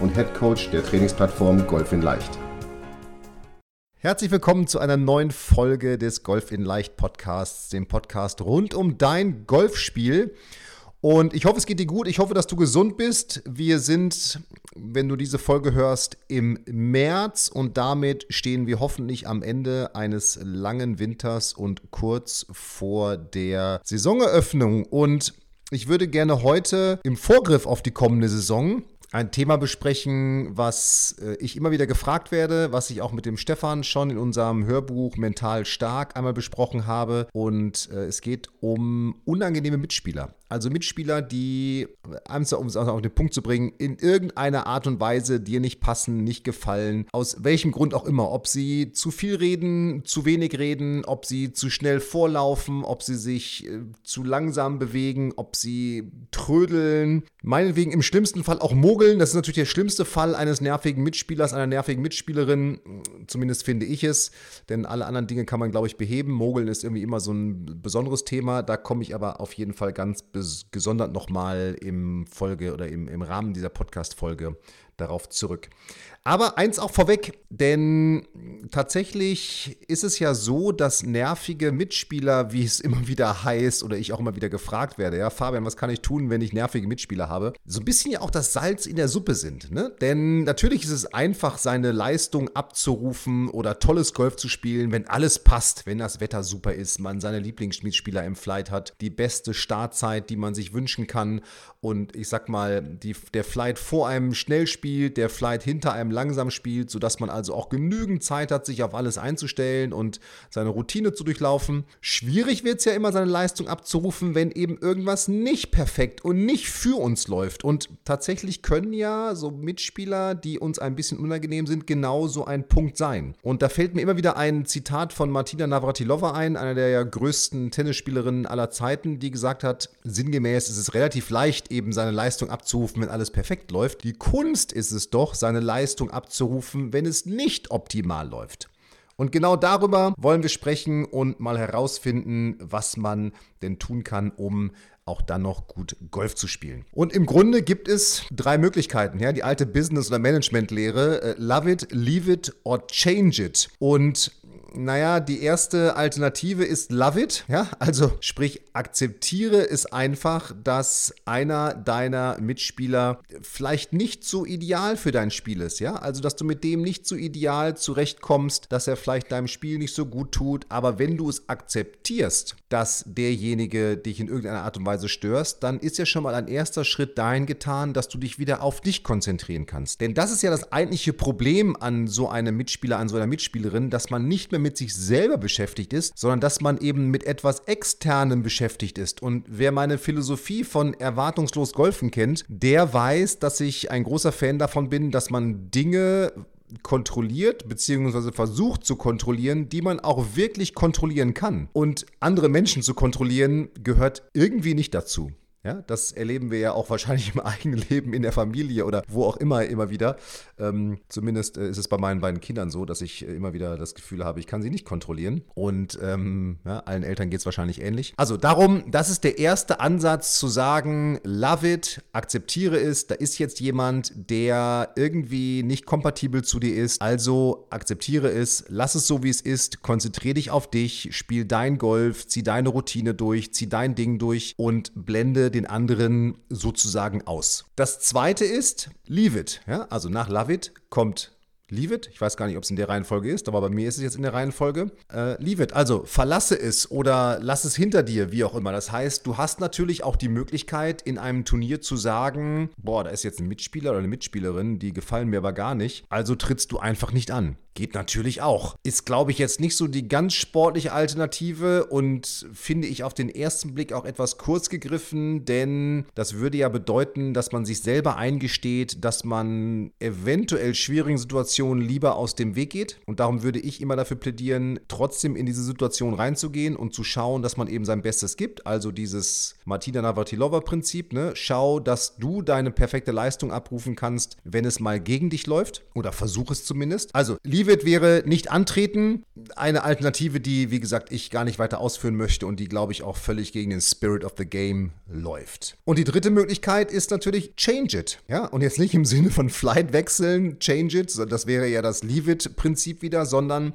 und Head Coach der Trainingsplattform Golf in Leicht. Herzlich willkommen zu einer neuen Folge des Golf in Leicht Podcasts, dem Podcast rund um dein Golfspiel. Und ich hoffe, es geht dir gut. Ich hoffe, dass du gesund bist. Wir sind, wenn du diese Folge hörst, im März und damit stehen wir hoffentlich am Ende eines langen Winters und kurz vor der Saisoneröffnung. Und ich würde gerne heute im Vorgriff auf die kommende Saison ein Thema besprechen, was äh, ich immer wieder gefragt werde, was ich auch mit dem Stefan schon in unserem Hörbuch Mental Stark einmal besprochen habe. Und äh, es geht um unangenehme Mitspieler. Also Mitspieler, die, um es auf den Punkt zu bringen, in irgendeiner Art und Weise dir nicht passen, nicht gefallen, aus welchem Grund auch immer. Ob sie zu viel reden, zu wenig reden, ob sie zu schnell vorlaufen, ob sie sich äh, zu langsam bewegen, ob sie trödeln, meinetwegen im schlimmsten Fall auch mogeln. Das ist natürlich der schlimmste Fall eines nervigen Mitspielers, einer nervigen Mitspielerin. Zumindest finde ich es, denn alle anderen Dinge kann man, glaube ich, beheben. Mogeln ist irgendwie immer so ein besonderes Thema. Da komme ich aber auf jeden Fall ganz gesondert nochmal im Folge oder im, im Rahmen dieser Podcast-Folge darauf zurück. Aber eins auch vorweg, denn tatsächlich ist es ja so, dass nervige Mitspieler, wie es immer wieder heißt oder ich auch immer wieder gefragt werde, ja, Fabian, was kann ich tun, wenn ich nervige Mitspieler habe, so ein bisschen ja auch das Salz in der Suppe sind. Ne? Denn natürlich ist es einfach, seine Leistung abzurufen oder tolles Golf zu spielen, wenn alles passt, wenn das Wetter super ist, man seine Lieblingsmitspieler im Flight hat, die beste Startzeit, die man sich wünschen kann und ich sag mal, die, der Flight vor einem schnell spielt, der Flight hinter einem langsam spielt, sodass man also auch genügend Zeit hat, sich auf alles einzustellen und seine Routine zu durchlaufen. Schwierig wird es ja immer, seine Leistung abzurufen, wenn eben irgendwas nicht perfekt und nicht für uns läuft. Und tatsächlich können ja so Mitspieler, die uns ein bisschen unangenehm sind, genau so ein Punkt sein. Und da fällt mir immer wieder ein Zitat von Martina Navratilova ein, einer der ja größten Tennisspielerinnen aller Zeiten, die gesagt hat, sinngemäß ist es relativ leicht, eben seine Leistung abzurufen, wenn alles perfekt läuft. Die Kunst ist es doch, seine Leistung abzurufen, wenn es nicht optimal läuft. Und genau darüber wollen wir sprechen und mal herausfinden, was man denn tun kann, um auch dann noch gut Golf zu spielen. Und im Grunde gibt es drei Möglichkeiten. Ja? Die alte Business- oder Management-Lehre, äh, love it, leave it or change it. Und naja, die erste Alternative ist Love It. Ja, also sprich, akzeptiere es einfach, dass einer deiner Mitspieler vielleicht nicht so ideal für dein Spiel ist. Ja, also dass du mit dem nicht so ideal zurechtkommst, dass er vielleicht deinem Spiel nicht so gut tut. Aber wenn du es akzeptierst, dass derjenige dich in irgendeiner Art und Weise störst, dann ist ja schon mal ein erster Schritt dahin getan, dass du dich wieder auf dich konzentrieren kannst. Denn das ist ja das eigentliche Problem an so einem Mitspieler, an so einer Mitspielerin, dass man nicht mehr mit sich selber beschäftigt ist, sondern dass man eben mit etwas Externem beschäftigt ist. Und wer meine Philosophie von erwartungslos Golfen kennt, der weiß, dass ich ein großer Fan davon bin, dass man Dinge kontrolliert bzw. versucht zu kontrollieren, die man auch wirklich kontrollieren kann. Und andere Menschen zu kontrollieren gehört irgendwie nicht dazu. Ja, das erleben wir ja auch wahrscheinlich im eigenen Leben, in der Familie oder wo auch immer, immer wieder. Ähm, zumindest äh, ist es bei meinen beiden Kindern so, dass ich äh, immer wieder das Gefühl habe, ich kann sie nicht kontrollieren. Und ähm, ja, allen Eltern geht es wahrscheinlich ähnlich. Also darum, das ist der erste Ansatz zu sagen, love it, akzeptiere es. Da ist jetzt jemand, der irgendwie nicht kompatibel zu dir ist. Also akzeptiere es, lass es so, wie es ist, konzentriere dich auf dich, spiel dein Golf, zieh deine Routine durch, zieh dein Ding durch und blende den anderen sozusagen aus. Das zweite ist Leave It. Ja? Also nach Love It kommt Leave it. Ich weiß gar nicht, ob es in der Reihenfolge ist, aber bei mir ist es jetzt in der Reihenfolge. Äh, leave it. Also verlasse es oder lass es hinter dir, wie auch immer. Das heißt, du hast natürlich auch die Möglichkeit, in einem Turnier zu sagen, boah, da ist jetzt ein Mitspieler oder eine Mitspielerin, die gefallen mir aber gar nicht. Also trittst du einfach nicht an. Geht natürlich auch. Ist, glaube ich, jetzt nicht so die ganz sportliche Alternative und finde ich auf den ersten Blick auch etwas kurz gegriffen, denn das würde ja bedeuten, dass man sich selber eingesteht, dass man eventuell schwierigen Situationen lieber aus dem Weg geht. Und darum würde ich immer dafür plädieren, trotzdem in diese Situation reinzugehen und zu schauen, dass man eben sein Bestes gibt. Also dieses Martina Navratilova-Prinzip, ne? Schau, dass du deine perfekte Leistung abrufen kannst, wenn es mal gegen dich läuft. Oder versuch es zumindest. Also, Leave it wäre nicht antreten. Eine Alternative, die, wie gesagt, ich gar nicht weiter ausführen möchte und die, glaube ich, auch völlig gegen den Spirit of the Game läuft. Und die dritte Möglichkeit ist natürlich Change it. Ja, und jetzt nicht im Sinne von Flight wechseln, Change it, das wäre ja das Leave it-Prinzip wieder, sondern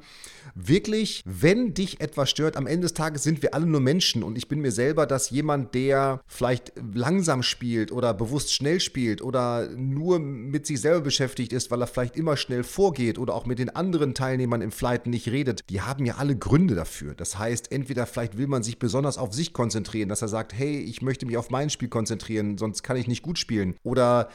wirklich, wenn dich etwas stört, am Ende des Tages sind wir alle nur Menschen und ich bin mir selber, dass jemand, der vielleicht langsam spielt oder bewusst schnell spielt oder nur mit sich selber beschäftigt ist, weil er vielleicht immer schnell vorgeht oder auch mit den anderen Teilnehmern im Flight nicht redet, die haben ja alle Gründe dafür. Das heißt, entweder vielleicht will man sich besonders auf sich konzentrieren, dass er sagt, hey, ich möchte mich auf mein Spiel konzentrieren, sonst kann ich nicht gut spielen. Oder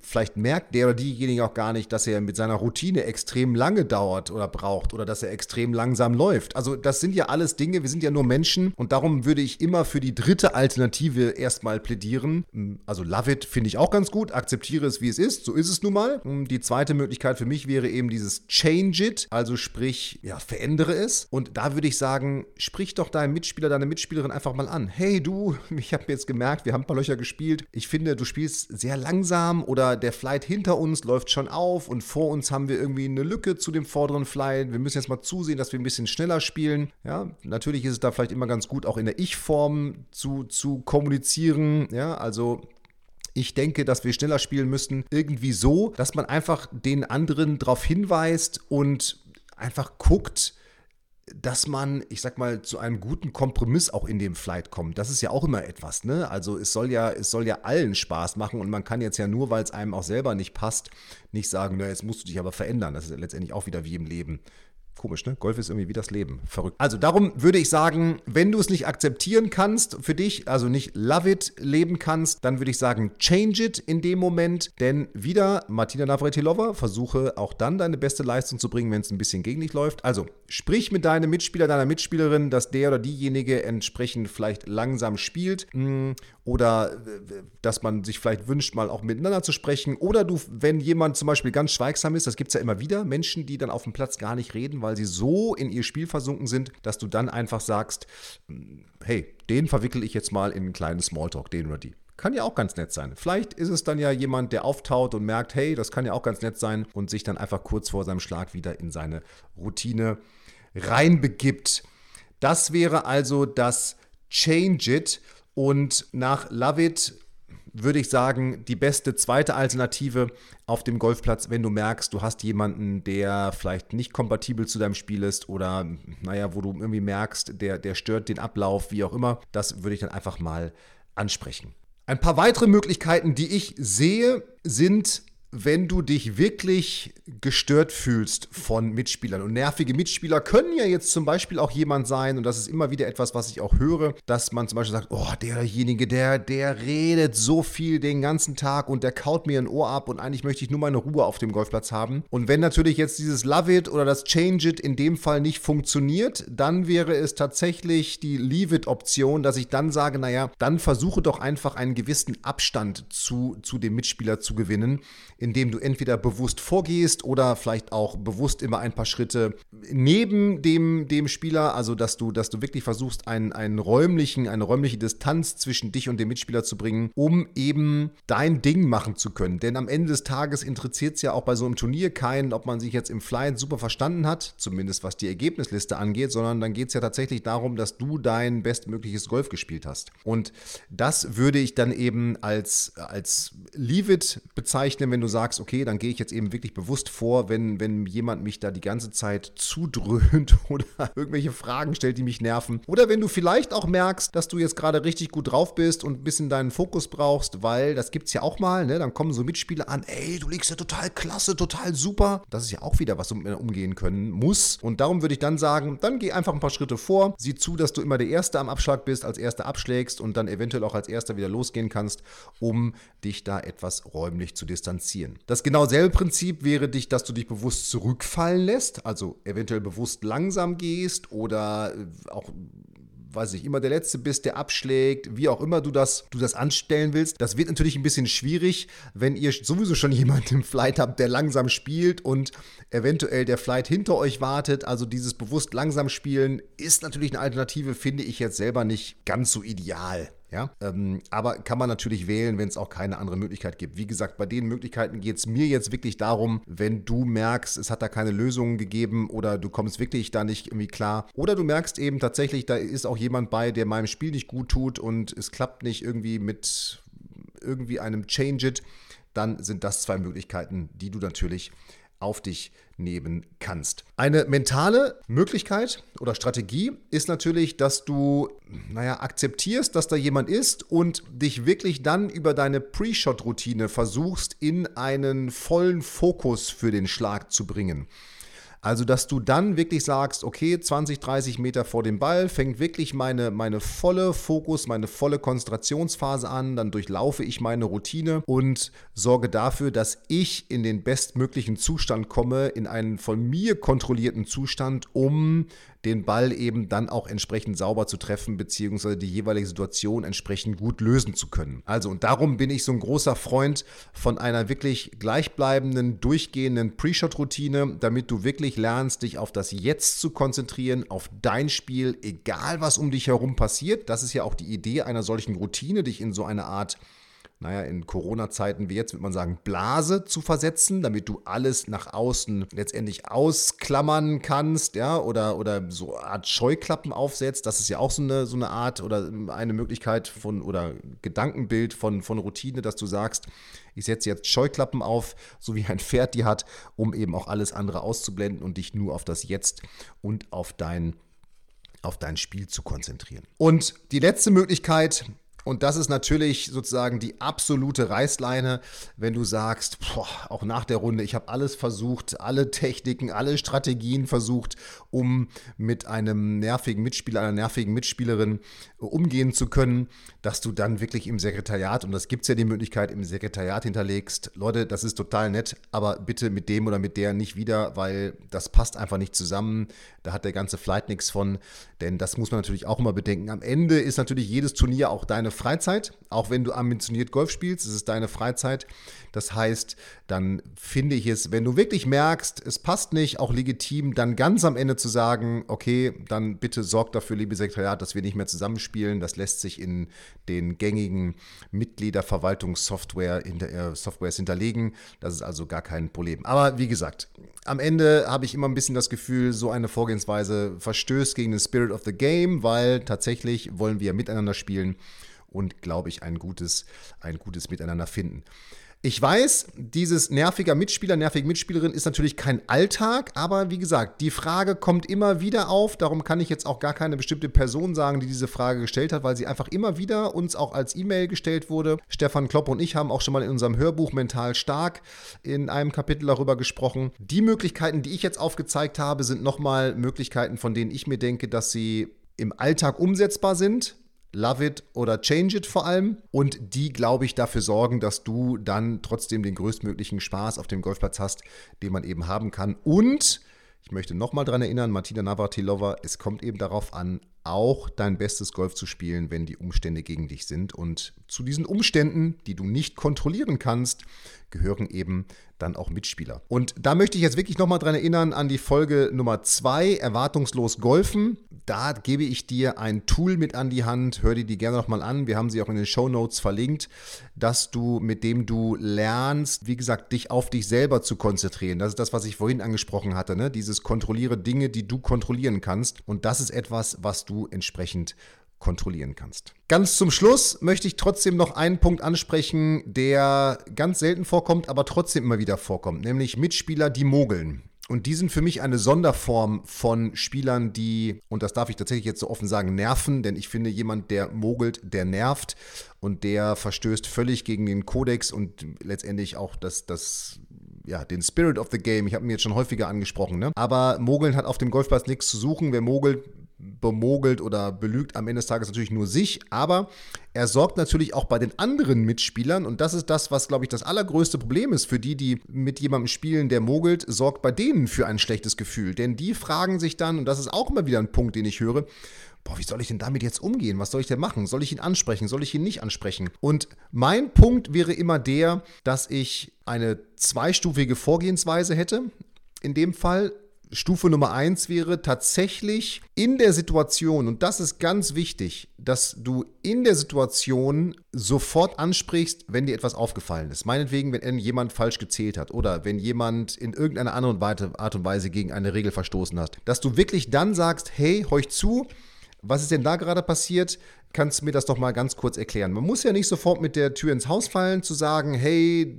vielleicht merkt der oder diejenige auch gar nicht, dass er mit seiner Routine extrem lange dauert oder braucht oder dass er extrem langsam läuft. Also das sind ja alles Dinge, wir sind ja nur Menschen und darum würde ich immer für die dritte Alternative erstmal plädieren. Hm, also love it finde ich auch ganz gut, akzeptiere es, wie es ist, so ist es nun mal. Hm, die zweite Möglichkeit für mich wäre eben dieses change it, also sprich, ja, verändere es. Und da würde ich sagen, sprich doch deinen Mitspieler, deine Mitspielerin einfach mal an. Hey du, ich habe jetzt gemerkt, wir haben ein paar Löcher gespielt. Ich finde, du spielst sehr langsam oder der Flight hinter uns läuft schon auf und vor uns haben wir irgendwie eine Lücke zu dem vorderen Flight. Wir müssen jetzt mal zusehen, dass wir ein bisschen schneller spielen. Ja, natürlich ist es da vielleicht immer ganz gut, auch in der Ich-Form zu, zu kommunizieren. Ja, also ich denke, dass wir schneller spielen müssten. Irgendwie so, dass man einfach den anderen darauf hinweist und einfach guckt, dass man, ich sag mal, zu einem guten Kompromiss auch in dem Flight kommt. Das ist ja auch immer etwas, ne? Also es soll ja, es soll ja allen Spaß machen und man kann jetzt ja nur, weil es einem auch selber nicht passt, nicht sagen, na, jetzt musst du dich aber verändern. Das ist ja letztendlich auch wieder wie im Leben. Komisch, ne? Golf ist irgendwie wie das Leben. Verrückt. Also darum würde ich sagen, wenn du es nicht akzeptieren kannst für dich, also nicht love it leben kannst, dann würde ich sagen, change it in dem Moment. Denn wieder, Martina Navratilova, versuche auch dann deine beste Leistung zu bringen, wenn es ein bisschen gegen dich läuft. Also sprich mit deinem Mitspieler, deiner Mitspielerin, dass der oder diejenige entsprechend vielleicht langsam spielt hm, oder äh, dass man sich vielleicht wünscht, mal auch miteinander zu sprechen. Oder du, wenn jemand zum Beispiel ganz schweigsam ist, das gibt es ja immer wieder, Menschen, die dann auf dem Platz gar nicht reden, weil sie so in ihr Spiel versunken sind, dass du dann einfach sagst, hey, den verwickel ich jetzt mal in einen kleinen Smalltalk, den oder die. Kann ja auch ganz nett sein. Vielleicht ist es dann ja jemand, der auftaut und merkt, hey, das kann ja auch ganz nett sein und sich dann einfach kurz vor seinem Schlag wieder in seine Routine reinbegibt. Das wäre also das Change It und nach Love It würde ich sagen, die beste zweite Alternative auf dem Golfplatz, wenn du merkst, du hast jemanden, der vielleicht nicht kompatibel zu deinem Spiel ist oder, naja, wo du irgendwie merkst, der, der stört den Ablauf, wie auch immer. Das würde ich dann einfach mal ansprechen. Ein paar weitere Möglichkeiten, die ich sehe, sind wenn du dich wirklich gestört fühlst von Mitspielern. Und nervige Mitspieler können ja jetzt zum Beispiel auch jemand sein, und das ist immer wieder etwas, was ich auch höre, dass man zum Beispiel sagt, oh, derjenige, der, der redet so viel den ganzen Tag und der kaut mir ein Ohr ab und eigentlich möchte ich nur meine Ruhe auf dem Golfplatz haben. Und wenn natürlich jetzt dieses Love It oder das Change It in dem Fall nicht funktioniert, dann wäre es tatsächlich die Leave It Option, dass ich dann sage, naja, dann versuche doch einfach einen gewissen Abstand zu, zu dem Mitspieler zu gewinnen indem du entweder bewusst vorgehst oder vielleicht auch bewusst immer ein paar Schritte neben dem, dem Spieler, also dass du, dass du wirklich versuchst, einen, einen räumlichen, eine räumliche Distanz zwischen dich und dem Mitspieler zu bringen, um eben dein Ding machen zu können. Denn am Ende des Tages interessiert es ja auch bei so einem Turnier keinen, ob man sich jetzt im Flying super verstanden hat, zumindest was die Ergebnisliste angeht, sondern dann geht es ja tatsächlich darum, dass du dein bestmögliches Golf gespielt hast. Und das würde ich dann eben als, als Leave It bezeichnen, wenn du sagst, okay, dann gehe ich jetzt eben wirklich bewusst vor, wenn, wenn jemand mich da die ganze Zeit zudröhnt oder irgendwelche Fragen stellt, die mich nerven. Oder wenn du vielleicht auch merkst, dass du jetzt gerade richtig gut drauf bist und ein bisschen deinen Fokus brauchst, weil das gibt es ja auch mal, ne? Dann kommen so Mitspieler an, ey, du liegst ja total klasse, total super. Das ist ja auch wieder was, um umgehen können muss. Und darum würde ich dann sagen, dann geh einfach ein paar Schritte vor, sieh zu, dass du immer der Erste am Abschlag bist, als Erster abschlägst und dann eventuell auch als Erster wieder losgehen kannst, um dich da etwas räumlich zu distanzieren. Das genau selbe Prinzip wäre dich, dass du dich bewusst zurückfallen lässt, also eventuell bewusst langsam gehst oder äh, auch weiß ich, immer der Letzte bist, der abschlägt, wie auch immer du das, du das anstellen willst. Das wird natürlich ein bisschen schwierig, wenn ihr sowieso schon jemanden im Flight habt, der langsam spielt und eventuell der Flight hinter euch wartet. Also dieses bewusst langsam spielen ist natürlich eine Alternative, finde ich jetzt selber nicht ganz so ideal. Ja, ähm, aber kann man natürlich wählen, wenn es auch keine andere Möglichkeit gibt. Wie gesagt, bei den Möglichkeiten geht es mir jetzt wirklich darum, wenn du merkst, es hat da keine Lösungen gegeben oder du kommst wirklich da nicht irgendwie klar oder du merkst eben tatsächlich, da ist auch jemand bei, der meinem Spiel nicht gut tut und es klappt nicht irgendwie mit irgendwie einem Change It, dann sind das zwei Möglichkeiten, die du natürlich auf dich nehmen kannst. Eine mentale Möglichkeit oder Strategie ist natürlich, dass du, naja, akzeptierst, dass da jemand ist und dich wirklich dann über deine Pre-Shot-Routine versuchst, in einen vollen Fokus für den Schlag zu bringen. Also, dass du dann wirklich sagst, okay, 20, 30 Meter vor dem Ball fängt wirklich meine, meine volle Fokus, meine volle Konzentrationsphase an, dann durchlaufe ich meine Routine und sorge dafür, dass ich in den bestmöglichen Zustand komme, in einen von mir kontrollierten Zustand, um den Ball eben dann auch entsprechend sauber zu treffen, beziehungsweise die jeweilige Situation entsprechend gut lösen zu können. Also, und darum bin ich so ein großer Freund von einer wirklich gleichbleibenden, durchgehenden Pre-Shot-Routine, damit du wirklich lernst, dich auf das Jetzt zu konzentrieren, auf dein Spiel, egal was um dich herum passiert. Das ist ja auch die Idee einer solchen Routine, dich in so eine Art naja, in Corona-Zeiten wie jetzt, würde man sagen, Blase zu versetzen, damit du alles nach außen letztendlich ausklammern kannst, ja, oder, oder so eine Art Scheuklappen aufsetzt. Das ist ja auch so eine, so eine Art oder eine Möglichkeit von oder Gedankenbild von, von Routine, dass du sagst, ich setze jetzt Scheuklappen auf, so wie ein Pferd die hat, um eben auch alles andere auszublenden und dich nur auf das Jetzt und auf dein auf dein Spiel zu konzentrieren. Und die letzte Möglichkeit, und das ist natürlich sozusagen die absolute Reißleine, wenn du sagst, boah, auch nach der Runde, ich habe alles versucht, alle Techniken, alle Strategien versucht, um mit einem nervigen Mitspieler, einer nervigen Mitspielerin umgehen zu können, dass du dann wirklich im Sekretariat, und das gibt es ja die Möglichkeit, im Sekretariat hinterlegst, Leute, das ist total nett, aber bitte mit dem oder mit der nicht wieder, weil das passt einfach nicht zusammen. Da hat der ganze Flight nichts von, denn das muss man natürlich auch immer bedenken. Am Ende ist natürlich jedes Turnier auch deine Freizeit, auch wenn du ambitioniert Golf spielst, ist es deine Freizeit. Das heißt, dann finde ich es, wenn du wirklich merkst, es passt nicht, auch legitim, dann ganz am Ende zu sagen, okay, dann bitte sorgt dafür, liebe Sekretariat, dass wir nicht mehr zusammenspielen. Das lässt sich in den gängigen Mitgliederverwaltungssoftware hinter, äh, Softwares hinterlegen. Das ist also gar kein Problem. Aber wie gesagt, am Ende habe ich immer ein bisschen das Gefühl, so eine Vorgehensweise verstößt gegen den Spirit of the Game, weil tatsächlich wollen wir miteinander spielen und, glaube ich, ein gutes, ein gutes Miteinander finden. Ich weiß, dieses nerviger Mitspieler, nervige Mitspielerin ist natürlich kein Alltag, aber wie gesagt, die Frage kommt immer wieder auf. Darum kann ich jetzt auch gar keine bestimmte Person sagen, die diese Frage gestellt hat, weil sie einfach immer wieder uns auch als E-Mail gestellt wurde. Stefan Klopp und ich haben auch schon mal in unserem Hörbuch Mental Stark in einem Kapitel darüber gesprochen. Die Möglichkeiten, die ich jetzt aufgezeigt habe, sind nochmal Möglichkeiten, von denen ich mir denke, dass sie im Alltag umsetzbar sind Love It oder Change It vor allem. Und die, glaube ich, dafür sorgen, dass du dann trotzdem den größtmöglichen Spaß auf dem Golfplatz hast, den man eben haben kann. Und ich möchte nochmal daran erinnern, Martina Navratilova, es kommt eben darauf an, auch dein bestes Golf zu spielen, wenn die Umstände gegen dich sind. Und zu diesen Umständen, die du nicht kontrollieren kannst, gehören eben dann auch Mitspieler. Und da möchte ich jetzt wirklich nochmal dran erinnern an die Folge Nummer 2, Erwartungslos Golfen. Da gebe ich dir ein Tool mit an die Hand. Hör dir die gerne nochmal an. Wir haben sie auch in den Show Notes verlinkt, dass du, mit dem du lernst, wie gesagt, dich auf dich selber zu konzentrieren. Das ist das, was ich vorhin angesprochen hatte. Ne? Dieses kontrolliere Dinge, die du kontrollieren kannst. Und das ist etwas, was du entsprechend kontrollieren kannst. Ganz zum Schluss möchte ich trotzdem noch einen Punkt ansprechen, der ganz selten vorkommt, aber trotzdem immer wieder vorkommt, nämlich Mitspieler, die mogeln. Und die sind für mich eine Sonderform von Spielern, die, und das darf ich tatsächlich jetzt so offen sagen, nerven, denn ich finde, jemand, der mogelt, der nervt und der verstößt völlig gegen den Kodex und letztendlich auch das, das ja, den Spirit of the Game. Ich habe ihn jetzt schon häufiger angesprochen. Ne? Aber Mogeln hat auf dem Golfplatz nichts zu suchen. Wer mogelt, bemogelt oder belügt am Ende des Tages natürlich nur sich, aber er sorgt natürlich auch bei den anderen Mitspielern und das ist das, was, glaube ich, das allergrößte Problem ist für die, die mit jemandem spielen, der mogelt, sorgt bei denen für ein schlechtes Gefühl. Denn die fragen sich dann, und das ist auch immer wieder ein Punkt, den ich höre, boah, wie soll ich denn damit jetzt umgehen? Was soll ich denn machen? Soll ich ihn ansprechen? Soll ich ihn nicht ansprechen? Und mein Punkt wäre immer der, dass ich eine zweistufige Vorgehensweise hätte. In dem Fall Stufe Nummer eins wäre tatsächlich in der Situation, und das ist ganz wichtig, dass du in der Situation sofort ansprichst, wenn dir etwas aufgefallen ist. Meinetwegen, wenn jemand falsch gezählt hat oder wenn jemand in irgendeiner anderen Art und Weise gegen eine Regel verstoßen hat. Dass du wirklich dann sagst, hey, heuch zu, was ist denn da gerade passiert? Kannst du mir das doch mal ganz kurz erklären? Man muss ja nicht sofort mit der Tür ins Haus fallen, zu sagen, hey,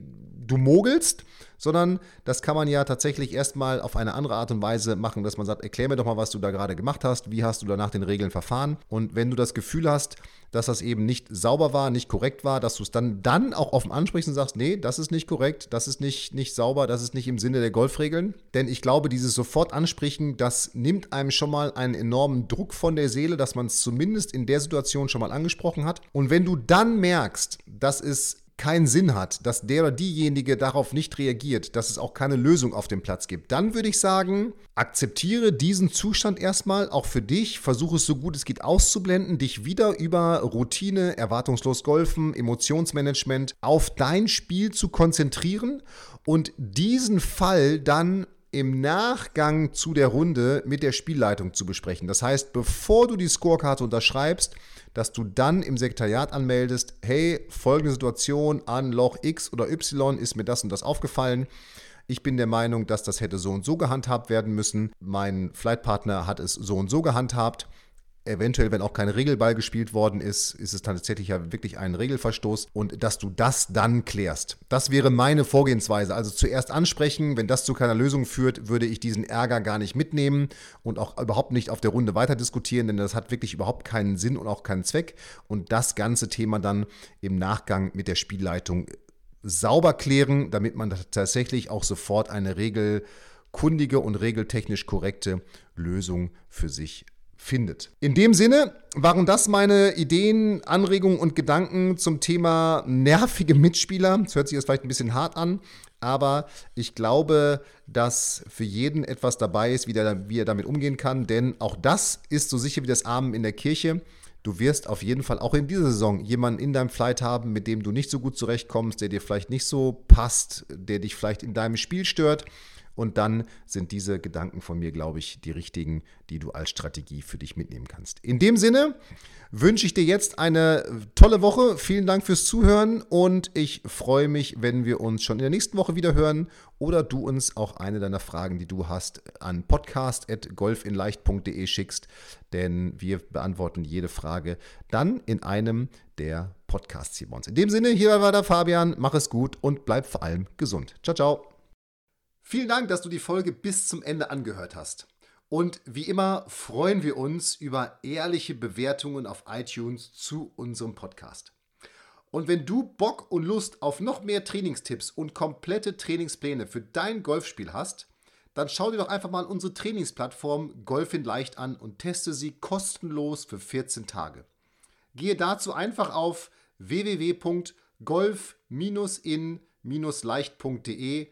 du mogelst, sondern das kann man ja tatsächlich erstmal auf eine andere Art und Weise machen, dass man sagt, erklär mir doch mal, was du da gerade gemacht hast, wie hast du da nach den Regeln verfahren und wenn du das Gefühl hast, dass das eben nicht sauber war, nicht korrekt war, dass du es dann, dann auch offen ansprichst und sagst, nee, das ist nicht korrekt, das ist nicht, nicht sauber, das ist nicht im Sinne der Golfregeln. Denn ich glaube, dieses sofort ansprechen, das nimmt einem schon mal einen enormen Druck von der Seele, dass man es zumindest in der Situation schon mal angesprochen hat. Und wenn du dann merkst, dass es keinen Sinn hat, dass der oder diejenige darauf nicht reagiert, dass es auch keine Lösung auf dem Platz gibt, dann würde ich sagen, akzeptiere diesen Zustand erstmal auch für dich, versuche es so gut es geht auszublenden, dich wieder über Routine, erwartungslos Golfen, Emotionsmanagement auf dein Spiel zu konzentrieren und diesen Fall dann im Nachgang zu der Runde mit der Spielleitung zu besprechen. Das heißt, bevor du die Scorekarte unterschreibst, dass du dann im Sekretariat anmeldest, hey, folgende Situation an Loch X oder Y ist mir das und das aufgefallen. Ich bin der Meinung, dass das hätte so und so gehandhabt werden müssen. Mein Flightpartner hat es so und so gehandhabt eventuell, wenn auch kein Regelball gespielt worden ist, ist es tatsächlich ja wirklich ein Regelverstoß und dass du das dann klärst. Das wäre meine Vorgehensweise. Also zuerst ansprechen, wenn das zu keiner Lösung führt, würde ich diesen Ärger gar nicht mitnehmen und auch überhaupt nicht auf der Runde weiter diskutieren, denn das hat wirklich überhaupt keinen Sinn und auch keinen Zweck und das ganze Thema dann im Nachgang mit der Spielleitung sauber klären, damit man tatsächlich auch sofort eine regelkundige und regeltechnisch korrekte Lösung für sich findet. In dem Sinne waren das meine Ideen, Anregungen und Gedanken zum Thema nervige Mitspieler. Das hört sich jetzt vielleicht ein bisschen hart an, aber ich glaube, dass für jeden etwas dabei ist, wie, der, wie er damit umgehen kann, denn auch das ist so sicher wie das Armen in der Kirche. Du wirst auf jeden Fall auch in dieser Saison jemanden in deinem Flight haben, mit dem du nicht so gut zurechtkommst, der dir vielleicht nicht so passt, der dich vielleicht in deinem Spiel stört. Und dann sind diese Gedanken von mir, glaube ich, die richtigen, die du als Strategie für dich mitnehmen kannst. In dem Sinne wünsche ich dir jetzt eine tolle Woche. Vielen Dank fürs Zuhören und ich freue mich, wenn wir uns schon in der nächsten Woche wieder hören oder du uns auch eine deiner Fragen, die du hast, an podcast.golfinleicht.de schickst, denn wir beantworten jede Frage dann in einem der Podcasts hier bei uns. In dem Sinne, hier war der Fabian, mach es gut und bleib vor allem gesund. Ciao, ciao. Vielen Dank, dass du die Folge bis zum Ende angehört hast. Und wie immer freuen wir uns über ehrliche Bewertungen auf iTunes zu unserem Podcast. Und wenn du Bock und Lust auf noch mehr Trainingstipps und komplette Trainingspläne für dein Golfspiel hast, dann schau dir doch einfach mal unsere Trainingsplattform Golf in Leicht an und teste sie kostenlos für 14 Tage. Gehe dazu einfach auf www.golf-in-leicht.de